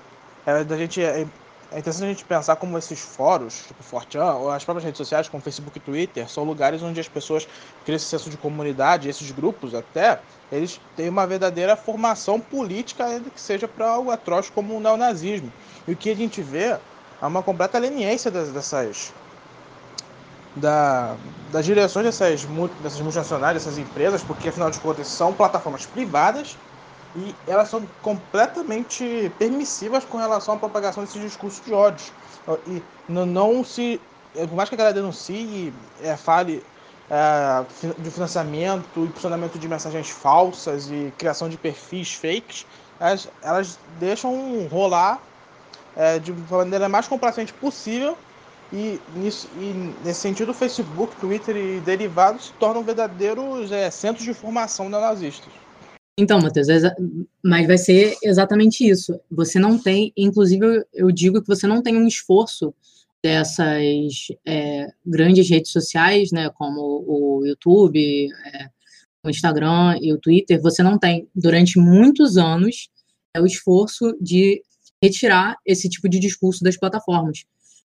é da gente é, é interessante a gente pensar como esses fóruns, tipo Fortran, ou as próprias redes sociais, como Facebook e Twitter, são lugares onde as pessoas criam esse senso de comunidade, esses grupos até, eles têm uma verdadeira formação política, ainda que seja para algo atroz como o neonazismo. E o que a gente vê é uma completa leniência dessas da, das direções dessas, dessas multinacionais, dessas empresas, porque afinal de contas são plataformas privadas e elas são completamente permissivas com relação à propagação desses discursos de ódio. E não, não se. Por mais que a galera denuncie, é, fale é, de financiamento, impulsionamento de mensagens falsas e criação de perfis fakes, elas, elas deixam rolar é, de maneira mais complacente possível e, nisso, e nesse sentido, o Facebook, Twitter e derivados se tornam verdadeiros é, centros de formação neonazistas. Então, Matheus, mas vai ser exatamente isso. Você não tem, inclusive, eu digo que você não tem um esforço dessas é, grandes redes sociais, né, como o YouTube, é, o Instagram e o Twitter, você não tem, durante muitos anos, é o esforço de retirar esse tipo de discurso das plataformas.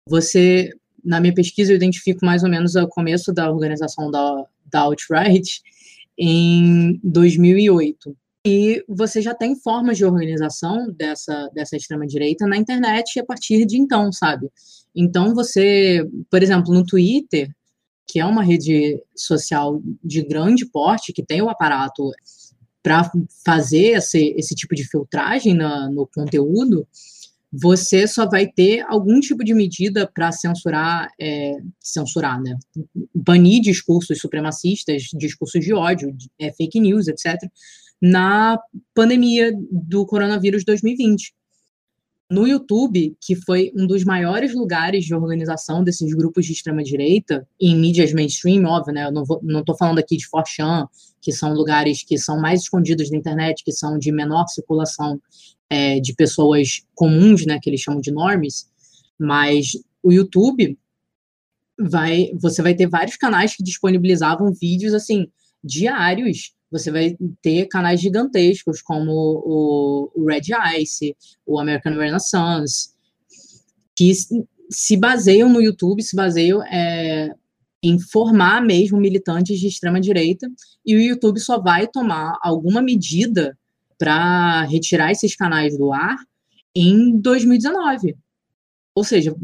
Você, na minha pesquisa, eu identifico mais ou menos o começo da organização da, da Alt-Right em 2008. E você já tem formas de organização dessa, dessa extrema-direita na internet a partir de então, sabe? Então, você, por exemplo, no Twitter, que é uma rede social de grande porte, que tem o aparato para fazer esse, esse tipo de filtragem na, no conteúdo, você só vai ter algum tipo de medida para censurar, é, censurar, né? Banir discursos supremacistas, discursos de ódio, é, fake news, etc., na pandemia do coronavírus 2020. No YouTube, que foi um dos maiores lugares de organização desses grupos de extrema-direita, em mídias mainstream, óbvio, né? Eu não, tô falando aqui de Forchan, que são lugares que são mais escondidos da internet, que são de menor circulação é, de pessoas comuns, né, que eles chamam de normes, mas o YouTube vai, você vai ter vários canais que disponibilizavam vídeos assim diários. Você vai ter canais gigantescos como o, Red Ice, o American Renaissance, que se baseiam no YouTube, se baseiam é, em formar mesmo militantes de extrema direita, e o YouTube só vai tomar alguma medida para retirar esses canais do ar em 2019. Ou seja,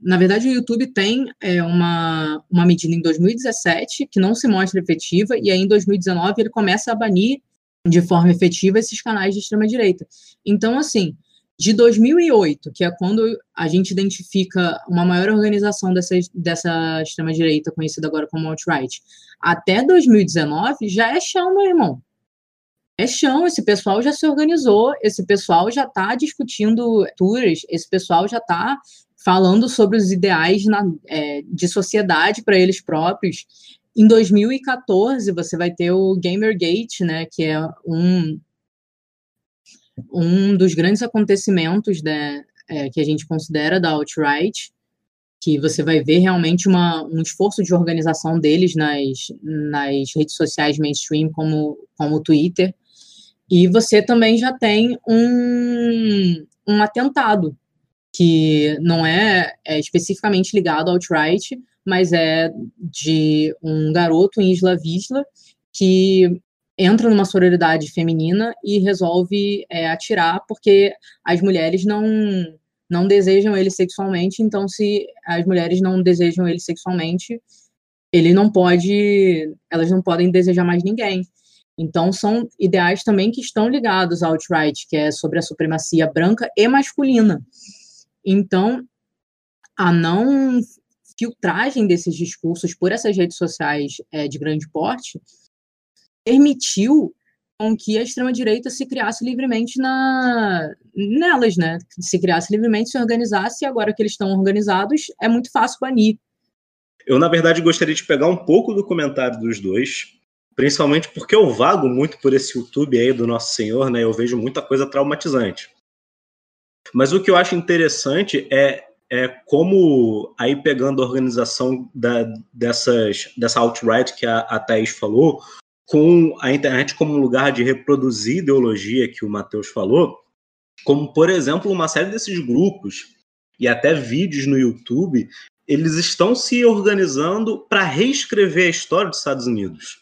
na verdade, o YouTube tem é, uma, uma medida em 2017 que não se mostra efetiva, e aí em 2019 ele começa a banir de forma efetiva esses canais de extrema-direita. Então, assim, de 2008, que é quando a gente identifica uma maior organização dessa, dessa extrema-direita, conhecida agora como alt-right, até 2019 já é chão, meu irmão é chão, esse pessoal já se organizou, esse pessoal já está discutindo tours, esse pessoal já está falando sobre os ideais na, é, de sociedade para eles próprios. Em 2014, você vai ter o Gamergate, né, que é um, um dos grandes acontecimentos né, é, que a gente considera da alt-right, que você vai ver realmente uma, um esforço de organização deles nas, nas redes sociais mainstream, como, como o Twitter, e você também já tem um, um atentado, que não é, é especificamente ligado ao alt-right, mas é de um garoto em Isla Vista que entra numa sororidade feminina e resolve é, atirar porque as mulheres não não desejam ele sexualmente, então se as mulheres não desejam ele sexualmente, ele não pode, elas não podem desejar mais ninguém. Então, são ideais também que estão ligados ao alt-right, que é sobre a supremacia branca e masculina. Então, a não filtragem desses discursos por essas redes sociais é, de grande porte permitiu com que a extrema-direita se criasse livremente na, nelas, né? Se criasse livremente, se organizasse, e agora que eles estão organizados, é muito fácil banir. Eu, na verdade, gostaria de pegar um pouco do comentário dos dois, principalmente porque eu vago muito por esse YouTube aí do Nosso Senhor, né? Eu vejo muita coisa traumatizante. Mas o que eu acho interessante é, é como, aí pegando a organização da, dessas, dessa alt-right que a, a Thaís falou, com a internet como um lugar de reproduzir ideologia que o Matheus falou, como, por exemplo, uma série desses grupos e até vídeos no YouTube, eles estão se organizando para reescrever a história dos Estados Unidos.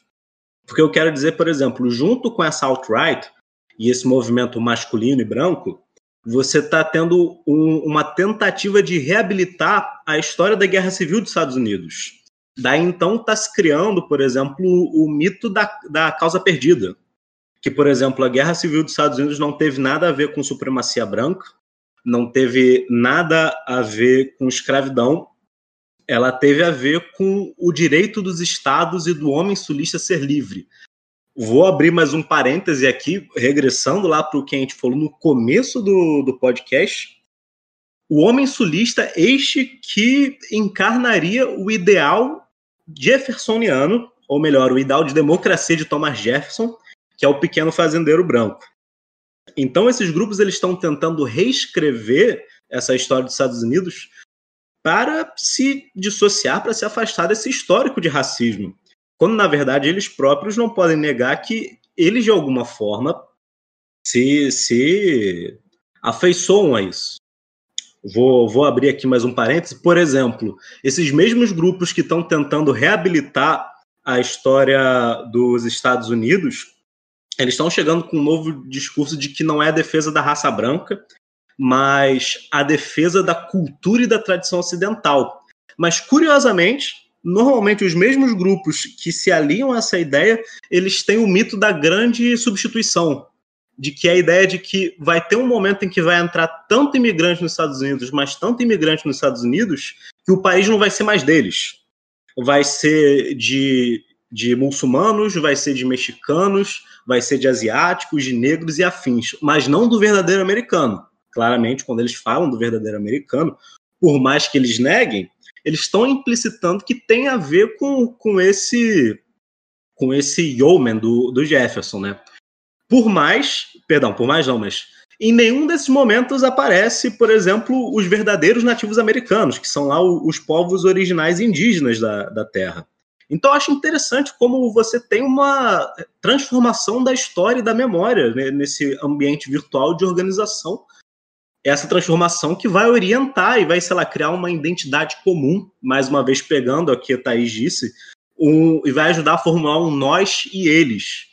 Porque eu quero dizer, por exemplo, junto com essa alt-right e esse movimento masculino e branco, você está tendo um, uma tentativa de reabilitar a história da Guerra Civil dos Estados Unidos. Daí então está se criando, por exemplo, o, o mito da, da causa perdida. Que, por exemplo, a Guerra Civil dos Estados Unidos não teve nada a ver com supremacia branca, não teve nada a ver com escravidão, ela teve a ver com o direito dos estados e do homem sulista ser livre. Vou abrir mais um parêntese aqui, regressando lá para o que a gente falou no começo do, do podcast. O homem sulista, este que encarnaria o ideal jeffersoniano, ou melhor, o ideal de democracia de Thomas Jefferson, que é o pequeno fazendeiro branco. Então, esses grupos eles estão tentando reescrever essa história dos Estados Unidos para se dissociar, para se afastar desse histórico de racismo. Quando, na verdade, eles próprios não podem negar que eles, de alguma forma, se, se afeiçoam a isso. Vou, vou abrir aqui mais um parêntese. Por exemplo, esses mesmos grupos que estão tentando reabilitar a história dos Estados Unidos, eles estão chegando com um novo discurso de que não é a defesa da raça branca, mas a defesa da cultura e da tradição ocidental. Mas, curiosamente, normalmente os mesmos grupos que se aliam a essa ideia, eles têm o mito da grande substituição, de que a ideia de que vai ter um momento em que vai entrar tanto imigrante nos Estados Unidos, mas tanto imigrante nos Estados Unidos, que o país não vai ser mais deles. Vai ser de, de muçulmanos, vai ser de mexicanos, vai ser de asiáticos, de negros e afins, mas não do verdadeiro americano claramente, quando eles falam do verdadeiro americano, por mais que eles neguem, eles estão implicitando que tem a ver com, com esse com esse yeoman do, do Jefferson, né? Por mais, perdão, por mais não, mas em nenhum desses momentos aparece, por exemplo, os verdadeiros nativos americanos, que são lá os povos originais indígenas da, da Terra. Então, acho interessante como você tem uma transformação da história e da memória né, nesse ambiente virtual de organização essa transformação que vai orientar e vai, sei lá, criar uma identidade comum, mais uma vez pegando aqui a Thaís disse, um, e vai ajudar a formular um nós e eles.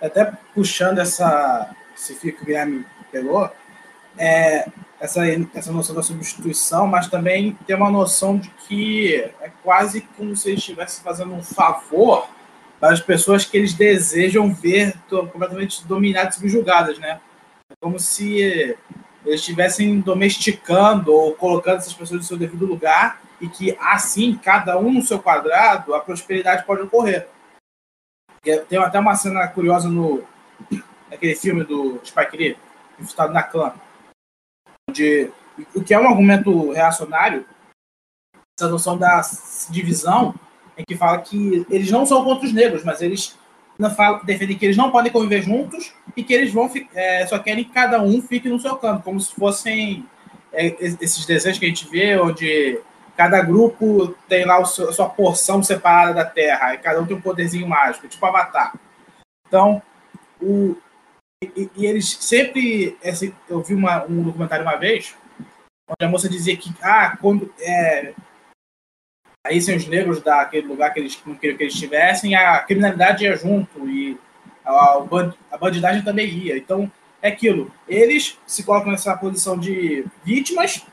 Até puxando essa, esse fio que o Guilherme pegou, é, essa, essa noção da substituição, mas também tem uma noção de que é quase como se eles estivessem fazendo um favor para as pessoas que eles desejam ver completamente dominadas e subjugadas, né? Como se eles estivessem domesticando ou colocando essas pessoas no seu devido lugar e que assim, cada um no seu quadrado, a prosperidade pode ocorrer. Tem até uma cena curiosa no naquele filme do Spike Lee, Infiltrado na Clã, onde o que é um argumento reacionário, essa noção da divisão, em que fala que eles não são contra os negros, mas eles defendem que eles não podem conviver juntos e que eles vão é, só querem que cada um fique no seu canto, como se fossem é, esses desenhos que a gente vê, onde cada grupo tem lá a sua porção separada da Terra, e cada um tem um poderzinho mágico, tipo Avatar. Então, o, e, e eles sempre. Esse, eu vi uma, um documentário uma vez, onde a moça dizia que ah, quando, é, aí sem os negros daquele lugar que eles não queriam que eles estivessem, a criminalidade ia junto e a, a bandidagem também ia. Então, é aquilo. Eles se colocam nessa posição de vítimas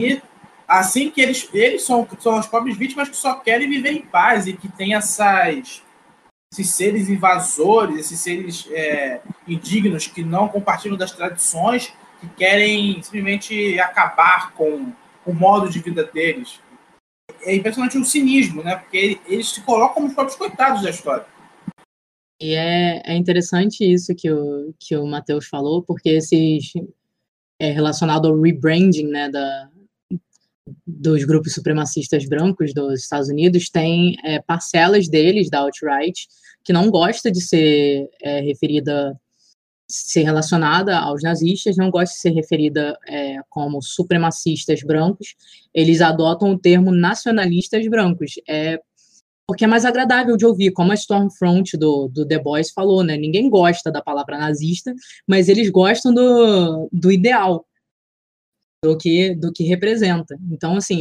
e Assim que eles, eles são, são as pobres vítimas que só querem viver em paz e que tem essas, esses seres invasores, esses seres é, indignos que não compartilham das tradições, que querem simplesmente acabar com o modo de vida deles. É impressionante o cinismo, né? Porque eles se colocam como os próprios coitados da história. E é, é interessante isso que o, que o Matheus falou, porque esses é relacionado ao rebranding né, da, dos grupos supremacistas brancos dos Estados Unidos, tem é, parcelas deles, da alt-right, que não gosta de ser é, referida, ser relacionada aos nazistas, não gosta de ser referida é, como supremacistas brancos, eles adotam o termo nacionalistas brancos. É porque é mais agradável de ouvir, como a Stormfront do, do The Boys falou, né? Ninguém gosta da palavra nazista, mas eles gostam do, do ideal, do que, do que representa. Então, assim,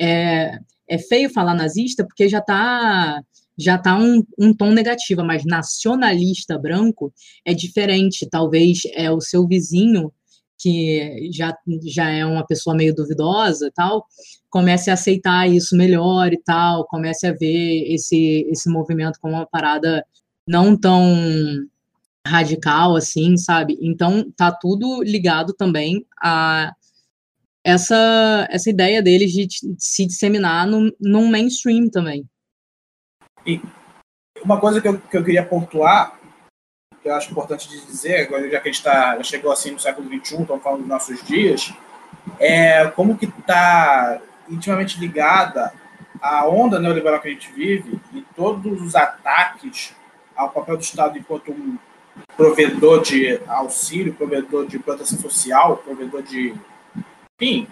é, é feio falar nazista porque já está já tá um, um tom negativo, mas nacionalista branco é diferente. Talvez é o seu vizinho que já, já é uma pessoa meio duvidosa tal, comece a aceitar isso melhor e tal, comece a ver esse, esse movimento como uma parada não tão radical assim, sabe? Então tá tudo ligado também a essa, essa ideia deles de se disseminar no, num mainstream também. E uma coisa que eu, que eu queria pontuar que eu acho importante dizer, agora já que a gente tá, já chegou assim no século XXI, estamos falando dos nossos dias, é como que está intimamente ligada a onda neoliberal que a gente vive e todos os ataques ao papel do Estado enquanto um provedor de auxílio, provedor de proteção social, provedor de, enfim,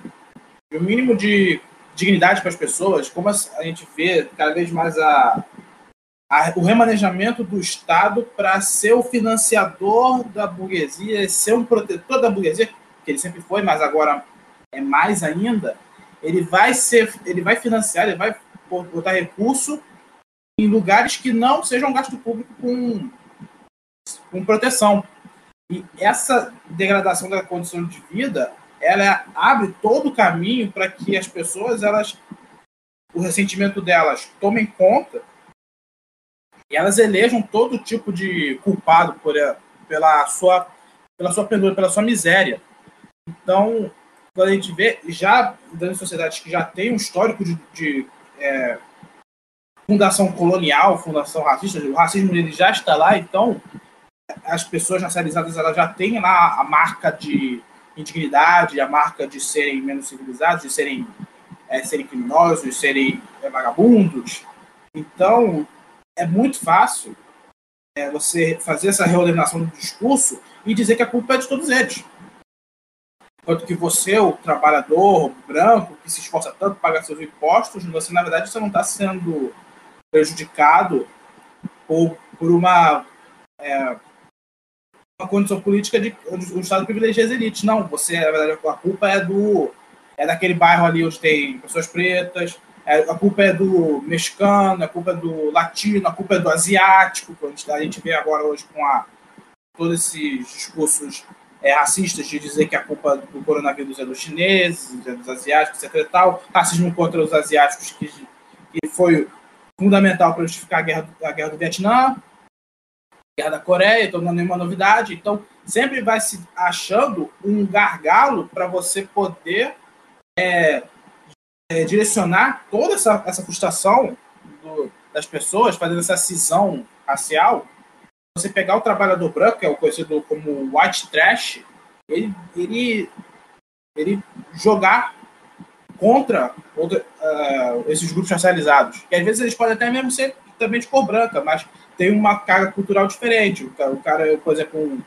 o mínimo de dignidade para as pessoas, como a gente vê cada vez mais a a, o remanejamento do Estado para ser o financiador da burguesia, ser um protetor da burguesia, que ele sempre foi, mas agora é mais ainda, ele vai ser, ele vai financiar, ele vai botar recurso em lugares que não sejam gasto público com, com proteção. E essa degradação da condição de vida, ela abre todo o caminho para que as pessoas, elas, o ressentimento delas tomem conta elas elejam todo tipo de culpado por, eh, pela sua pela sua penúria, pela sua miséria. Então, quando a gente vê, já das sociedades que já tem um histórico de, de é, fundação colonial, fundação racista, o racismo ele já está lá, então as pessoas racializadas elas já têm lá a marca de indignidade, a marca de serem menos civilizados, de serem, é, serem criminosos, de serem é, vagabundos. Então, é muito fácil é, você fazer essa reordenação do discurso e dizer que a culpa é de todos eles. Enquanto que você, o trabalhador branco, que se esforça tanto para pagar seus impostos, você, na verdade, você não está sendo prejudicado por, por uma, é, uma condição política de o Estado privilegia as elites. Não, você, na verdade, a culpa é do é daquele bairro ali onde tem pessoas pretas, a culpa é do mexicano, a culpa é do latino, a culpa é do asiático, que a gente vê agora hoje com a, todos esses discursos é, racistas de dizer que a culpa do coronavírus é dos chineses, é dos asiáticos, etc. Tal. Racismo contra os asiáticos, que, que foi fundamental para justificar a guerra, a guerra do Vietnã, a guerra da Coreia, então não é nenhuma novidade. Então, sempre vai se achando um gargalo para você poder é, é, direcionar toda essa, essa frustração do, das pessoas, fazendo essa cisão racial, você pegar o trabalhador branco, que é o conhecido como white trash, ele, ele, ele jogar contra outra, uh, esses grupos racializados. Que às vezes eles podem até mesmo ser também de cor branca, mas tem uma carga cultural diferente. O cara, o cara por exemplo, um,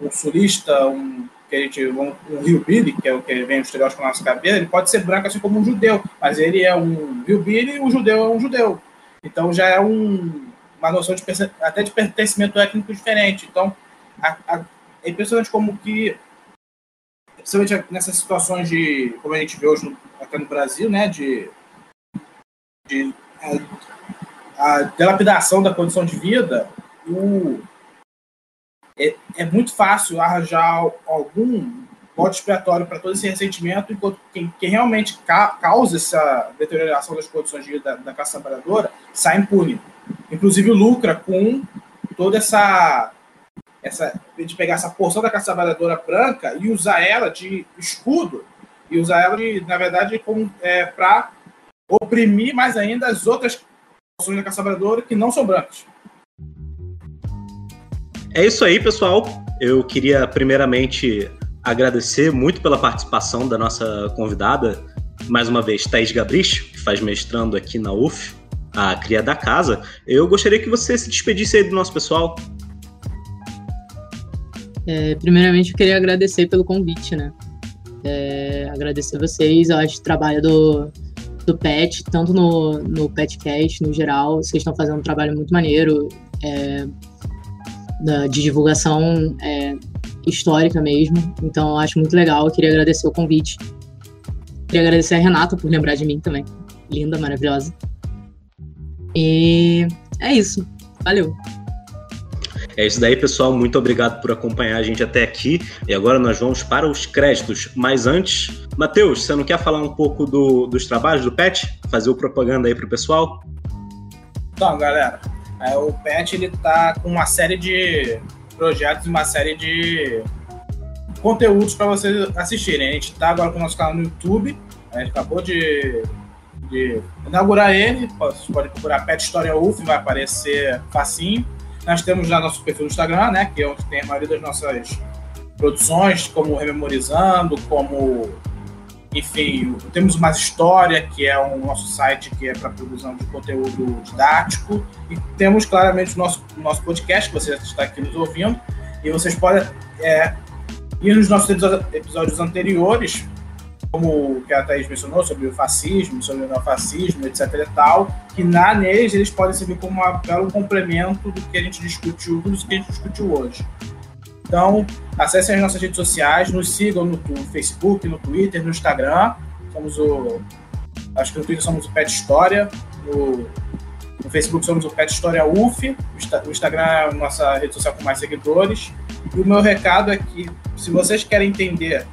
um sulista, um que a gente, um, um hillbilly, que é o que vem o estereótipo na nossa cabeça, ele pode ser branco assim como um judeu, mas ele é um hillbilly e um judeu é um judeu. Então já é um, uma noção de, até de pertencimento étnico diferente. Então a, a, é impressionante como que, principalmente nessas situações de, como a gente vê hoje no, até no Brasil, né, de, de a, a delapidação da condição de vida, o, é, é muito fácil arranjar algum bode expiatório para todo esse ressentimento, enquanto quem, quem realmente ca causa essa deterioração das condições de da, da classe trabalhadora sai impune. Inclusive lucra com toda essa essa de pegar essa porção da classe trabalhadora branca e usar ela de escudo e usar ela de, na verdade é, para oprimir mais ainda as outras porções da classe trabalhadora que não são brancas. É isso aí, pessoal. Eu queria primeiramente agradecer muito pela participação da nossa convidada, mais uma vez, Thaís Gabrich, que faz mestrando aqui na UF, a cria da casa. Eu gostaria que você se despedisse aí do nosso pessoal. É, primeiramente, eu queria agradecer pelo convite, né? É, agradecer vocês, eu acho o trabalho do, do PET, tanto no, no PETcast, no geral, vocês estão fazendo um trabalho muito maneiro é, de divulgação é, histórica mesmo. Então eu acho muito legal. Eu queria agradecer o convite. Queria agradecer a Renata por lembrar de mim também. Linda, maravilhosa. E é isso. Valeu. É isso daí, pessoal. Muito obrigado por acompanhar a gente até aqui. E agora nós vamos para os créditos. Mas antes, Matheus, você não quer falar um pouco do, dos trabalhos do PET? Fazer o propaganda aí para o pessoal? Então, galera, é, o PET ele tá com uma série de projetos, uma série de conteúdos para vocês assistirem. A gente está agora com o nosso canal no YouTube, a gente acabou de, de inaugurar ele, você pode procurar Pet História UF, vai aparecer facinho. Nós temos já nosso perfil no Instagram, né, que é onde tem a maioria das nossas produções, como Rememorizando, como enfim, temos mais história, que é o nosso site que é para produção de conteúdo didático, e temos claramente o nosso, nosso podcast, que você está aqui nos ouvindo, e vocês podem é, ir nos nossos episódios anteriores, como o que a Thaís mencionou, sobre o fascismo, sobre o neofascismo, etc e tal, que na neles eles podem servir como um belo complemento do que a gente discutiu, do que a gente discutiu hoje. Então, acessem as nossas redes sociais, nos sigam no, no Facebook, no Twitter, no Instagram. Somos o. Acho que no Twitter somos o Pet História. No, no Facebook somos o Pet História UF. O Instagram é a nossa rede social com mais seguidores. E o meu recado é que, se vocês querem entender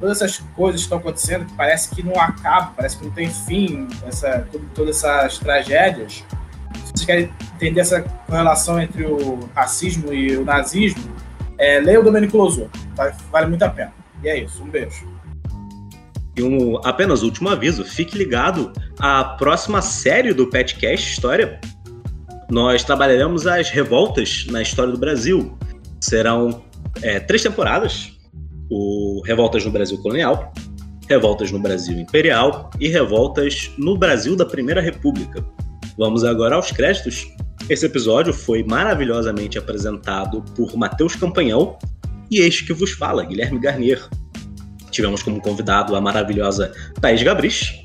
todas essas coisas que estão acontecendo, que parece que não acaba, parece que não tem fim, essa, todas essas tragédias, se vocês querem entender essa correlação entre o racismo e o nazismo, é, leia o Domenico Lozu, vale, vale muito a pena. E é isso, um beijo. E um apenas último aviso, fique ligado à próxima série do Petcast História. Nós trabalharemos as revoltas na história do Brasil. Serão é, três temporadas: o Revoltas no Brasil Colonial, Revoltas no Brasil Imperial e Revoltas no Brasil da Primeira República. Vamos agora aos créditos esse episódio foi maravilhosamente apresentado por Matheus Campanhão e este que vos fala, Guilherme Garnier. Tivemos como convidado a maravilhosa Thaís Gabrich.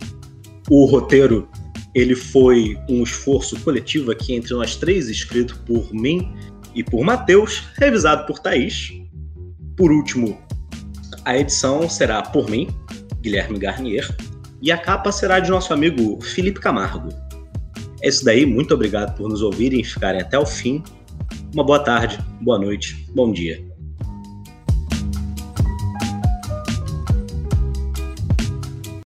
O roteiro ele foi um esforço coletivo aqui entre nós três, escrito por mim e por Matheus, revisado por Thaís. Por último, a edição será por mim, Guilherme Garnier, e a capa será de nosso amigo Felipe Camargo. É isso daí, muito obrigado por nos ouvirem e ficarem até o fim. Uma boa tarde, boa noite, bom dia.